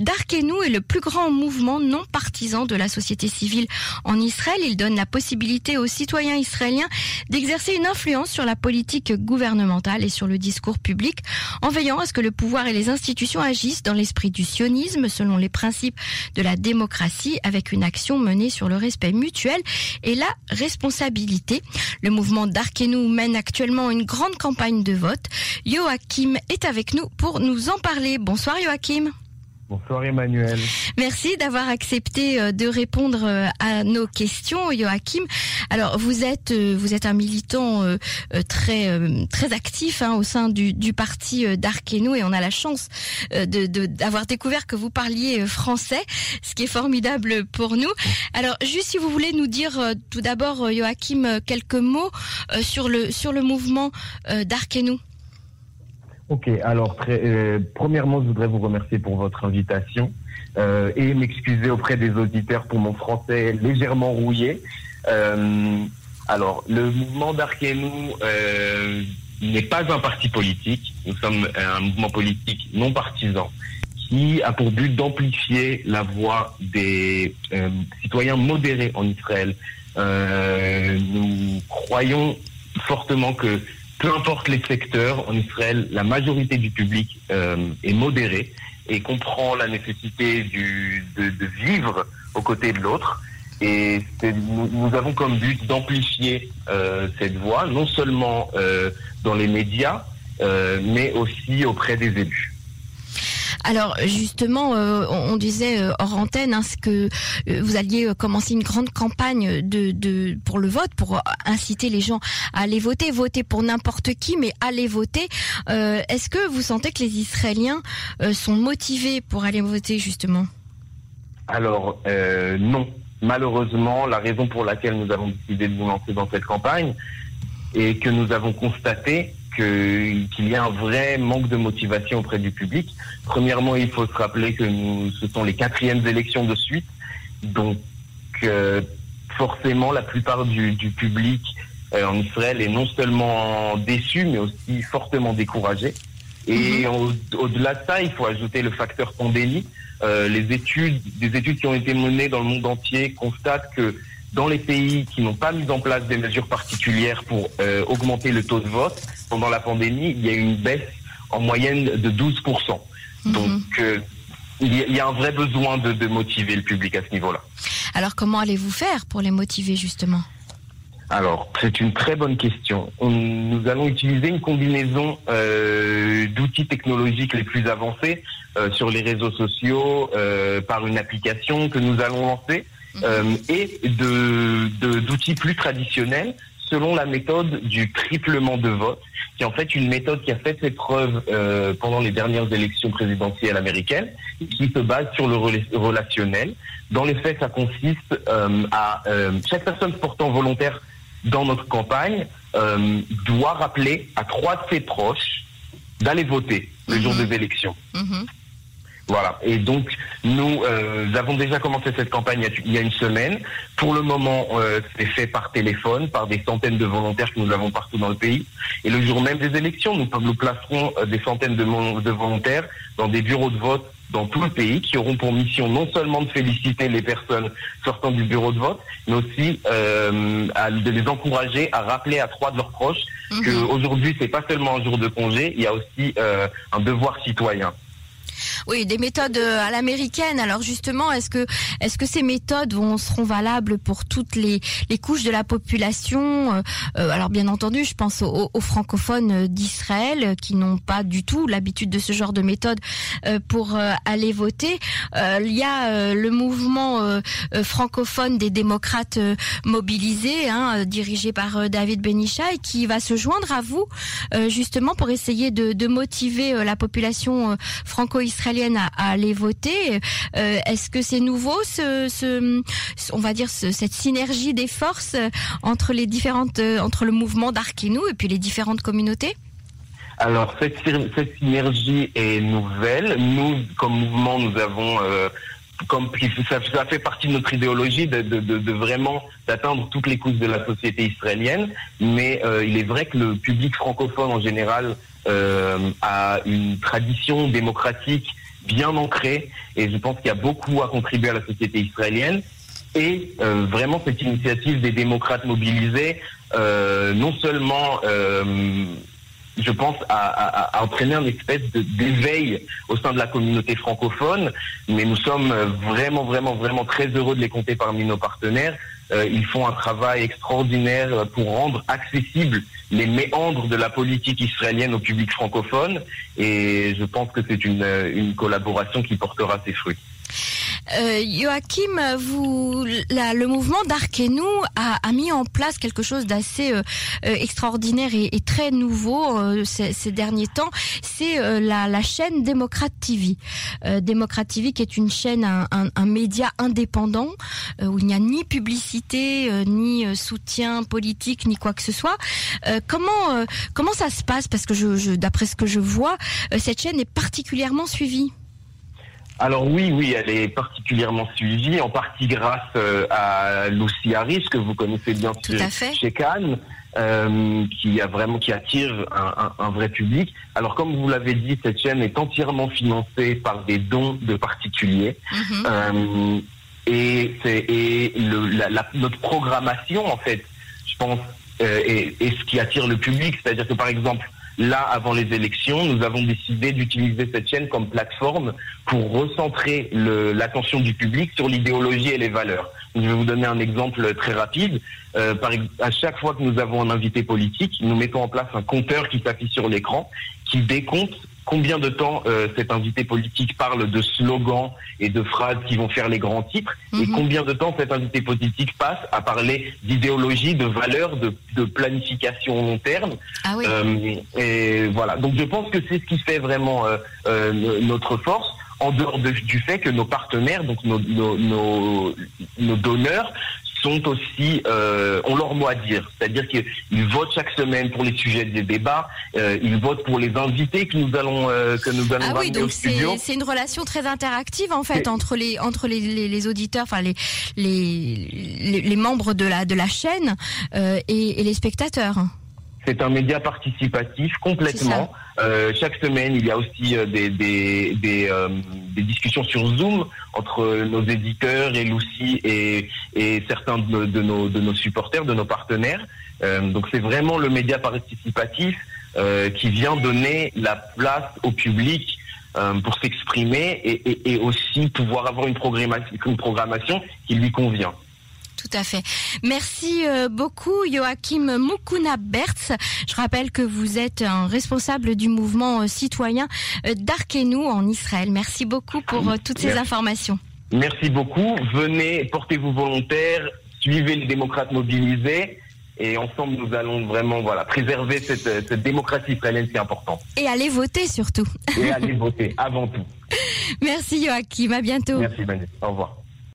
Darkenou est le plus grand mouvement non partisan de la société civile en Israël. Il donne la possibilité aux citoyens israéliens d'exercer une influence sur la politique gouvernementale et sur le discours public en veillant à ce que le pouvoir et les institutions agissent dans l'esprit du sionisme selon les principes de la démocratie avec une action menée sur le respect mutuel et la responsabilité. Le mouvement Darkenou mène actuellement une grande campagne de vote. Joachim est avec nous pour nous en parler. Bonsoir Joachim. Bonsoir Emmanuel. Merci d'avoir accepté euh, de répondre euh, à nos questions, Joachim. Alors vous êtes euh, vous êtes un militant très très actif hein, au sein du, parti d'Arkenou et on a la chance de d'avoir découvert que vous parliez français, ce qui est formidable pour nous. Alors juste si vous voulez nous dire tout d'abord, Joachim, quelques mots sur le sur le mouvement d'Arkenou. Ok, alors euh, premièrement, je voudrais vous remercier pour votre invitation euh, et m'excuser auprès des auditeurs pour mon français légèrement rouillé. Euh, alors, le mouvement d'Arkenou n'est pas un parti politique. Nous sommes un mouvement politique non partisan qui a pour but d'amplifier la voix des citoyens modérés en Israël. Nous croyons fortement que peu importe les secteurs, en Israël, la majorité du public euh, est modérée et comprend la nécessité de, vivre aux côtés de l'autre. Et nous, avons comme but d'amplifier euh, cette voix, non seulement euh, dans les médias, mais aussi auprès des élus. Alors justement, euh, on, disait euh, hors antenne hein, que euh, vous alliez commencer une grande campagne de, pour le vote, pour inciter les gens à aller voter, voter pour n'importe qui, mais aller voter. Est-ce que vous sentez que les Israéliens sont motivés pour aller voter justement? Alors non. Malheureusement, la raison pour laquelle nous avons décidé de nous lancer dans cette campagne et que nous avons constaté qu'il y a un vrai manque de motivation auprès du public. Premièrement, il faut se rappeler que nous, ce sont les quatrièmes élections de suite, donc euh, forcément la plupart du, du public euh, en Israël est non seulement déçu, mais aussi fortement découragé. Et mm-hmm. au-delà de ça, il faut ajouter le facteur pandémie. Euh, les études, des études qui ont été menées dans le monde entier constatent que dans les pays qui n'ont pas mis en place des mesures particulières pour euh, augmenter le taux de vote, pendant la pandémie, il y a eu une baisse en moyenne de 12%. Mmh. Donc, euh, il, y a, un vrai besoin de, de motiver le public à ce niveau-là. Alors, comment allez-vous faire pour les motiver, justement? Alors, c'est une très bonne question. On, nous allons utiliser une combinaison euh, d'outils technologiques les plus avancés euh, sur les réseaux sociaux, euh, par une application que nous allons lancer, mmh. et de d'outils plus traditionnels selon la méthode du triplement de vote, qui est en fait une méthode qui a fait ses preuves euh, pendant les dernières élections présidentielles américaines, qui se base sur le relationnel. Dans les faits, ça consiste euh, à euh, chaque personne portant volontaire dans notre campagne euh, doit rappeler à trois de ses proches d'aller voter le mmh. jour des élections. Mmh. Voilà. Et donc, nous euh, avons déjà commencé cette campagne il y a une semaine. Pour le moment, euh, c'est fait par téléphone, par des centaines de volontaires que nous avons partout dans le pays. Et le jour même des élections, nous, nous placerons euh, des centaines de, de volontaires dans des bureaux de vote dans tout le pays qui auront pour mission non seulement de féliciter les personnes sortant du bureau de vote, mais aussi euh, à, de les encourager à rappeler à trois de leurs proches mmh. qu'aujourd'hui, c'est pas seulement un jour de congé, il y a aussi euh, un devoir citoyen. Oui, des méthodes euh, à l'américaine. Alors justement, est-ce que est-ce que ces méthodes vont seront valables pour toutes les, couches de la population euh, euh Alors bien entendu, je pense aux, francophones d'Israël qui n'ont pas du tout l'habitude de ce genre de méthode pour aller voter. il y a le mouvement francophone des démocrates mobilisés, hein, dirigé par David Benichai, qui va se joindre à vous justement pour essayer de, de motiver la population franco-israélienne israélienne à, à aller voter. Euh, Est-ce que c'est nouveau, ce, ce, on va dire ce, cette synergie des forces entre les différentes, euh, entre le mouvement d'Arkenou et puis les différentes communautés? Alors cette, cette synergie est nouvelle. Nous, comme mouvement, nous avons euh, comme ça, ça, fait partie de notre idéologie de, de, de, de vraiment d'atteindre toutes les couches de la société israélienne. Mais euh, il est vrai que le public francophone en général euh, a une tradition démocratique bien ancré et je pense qu'il y a beaucoup à contribuer à la société israélienne. Et euh, vraiment cette initiative des démocrates mobilisés, euh, non seulement euh, je pense, à, à, entraîner un espèce d'éveil au sein de la communauté francophone. Mais nous sommes vraiment, vraiment, vraiment très heureux de les compter parmi nos partenaires. Euh, ils font un travail extraordinaire pour rendre accessibles les méandres de la politique israélienne au public francophone. Et je pense que c'est une, une collaboration qui portera ses fruits. Euh, Joachim, vous, le mouvement d'Arkenou a, a, mis en place quelque chose d'assez euh, euh, extraordinaire et, très nouveau ces, derniers temps. C'est la, chaîne Démocrate TV. Démocrate TV qui est une chaîne, un, média indépendant où il n'y a ni publicité, ni soutien politique, ni quoi que ce soit. comment comment ça se passe? Parce que je d'après ce que je vois, cette chaîne est particulièrement suivie. Alors oui, oui, elle est particulièrement suivie, en partie grâce euh, à Lucy Harris, que vous connaissez bien sûr chez Cannes, euh, qui a vraiment qui attire un, vrai public. Alors comme vous l'avez dit, cette chaîne est entièrement financée par des dons de particuliers. Mhm. Euh, et et notre programmation en fait, je pense, est, est ce qui attire le public. C'est-à-dire que par exemple Là, avant les élections, nous avons décidé d'utiliser cette chaîne comme plateforme pour recentrer l'attention du public sur l'idéologie et les valeurs. Je vais vous donner un exemple très rapide. Euh, à chaque fois que nous avons un invité politique, nous mettons en place un compteur qui s'affiche sur l'écran, qui décompte combien de temps euh, cet invité politique parle de slogans et de phrases qui vont faire les grands titres, et mhm. combien de temps cet invité politique passe à parler d'idéologie, de valeurs, de, de, planification long terme. Ah oui. euh, et voilà. Donc je pense que c'est ce qui fait vraiment euh, euh notre force en dehors du fait que nos partenaires, donc nos, nos, nos, nos donneurs, sont aussi euh, ont leur mot à dire. C'est-à-dire qu'ils votent chaque semaine pour les sujets des débats, euh, ils votent pour les invités que nous allons euh, que nous allons ah oui, donc c'est une relation très interactive en fait entre les entre les, les, les auditeurs, enfin les, les, les membres de la de la chaîne euh, et, et les spectateurs. C'est un média participatif complètement. Euh, chaque semaine, il y a aussi euh, des, des, des, euh, des, discussions sur Zoom entre nos éditeurs et Lucie et, et certains de, nos, de nos supporters, de nos partenaires. Euh, donc c'est vraiment le média participatif qui vient donner la place au public pour s'exprimer et, et, et, aussi pouvoir avoir une programmation, une programmation qui lui convient. Tout à fait. Merci euh, beaucoup Joachim Mukuna Bertz. Je rappelle que vous êtes un responsable du mouvement euh, citoyen euh, d'Arkenou en Israël. Merci beaucoup pour toutes ces informations. Merci beaucoup. Venez, portez-vous volontaire, suivez les démocrates mobilisés et ensemble nous allons vraiment voilà préserver cette, cette démocratie israélienne si importante. Et allez voter surtout. Et allez voter avant tout. Merci Joachim, à bientôt. Merci Manu. Au revoir.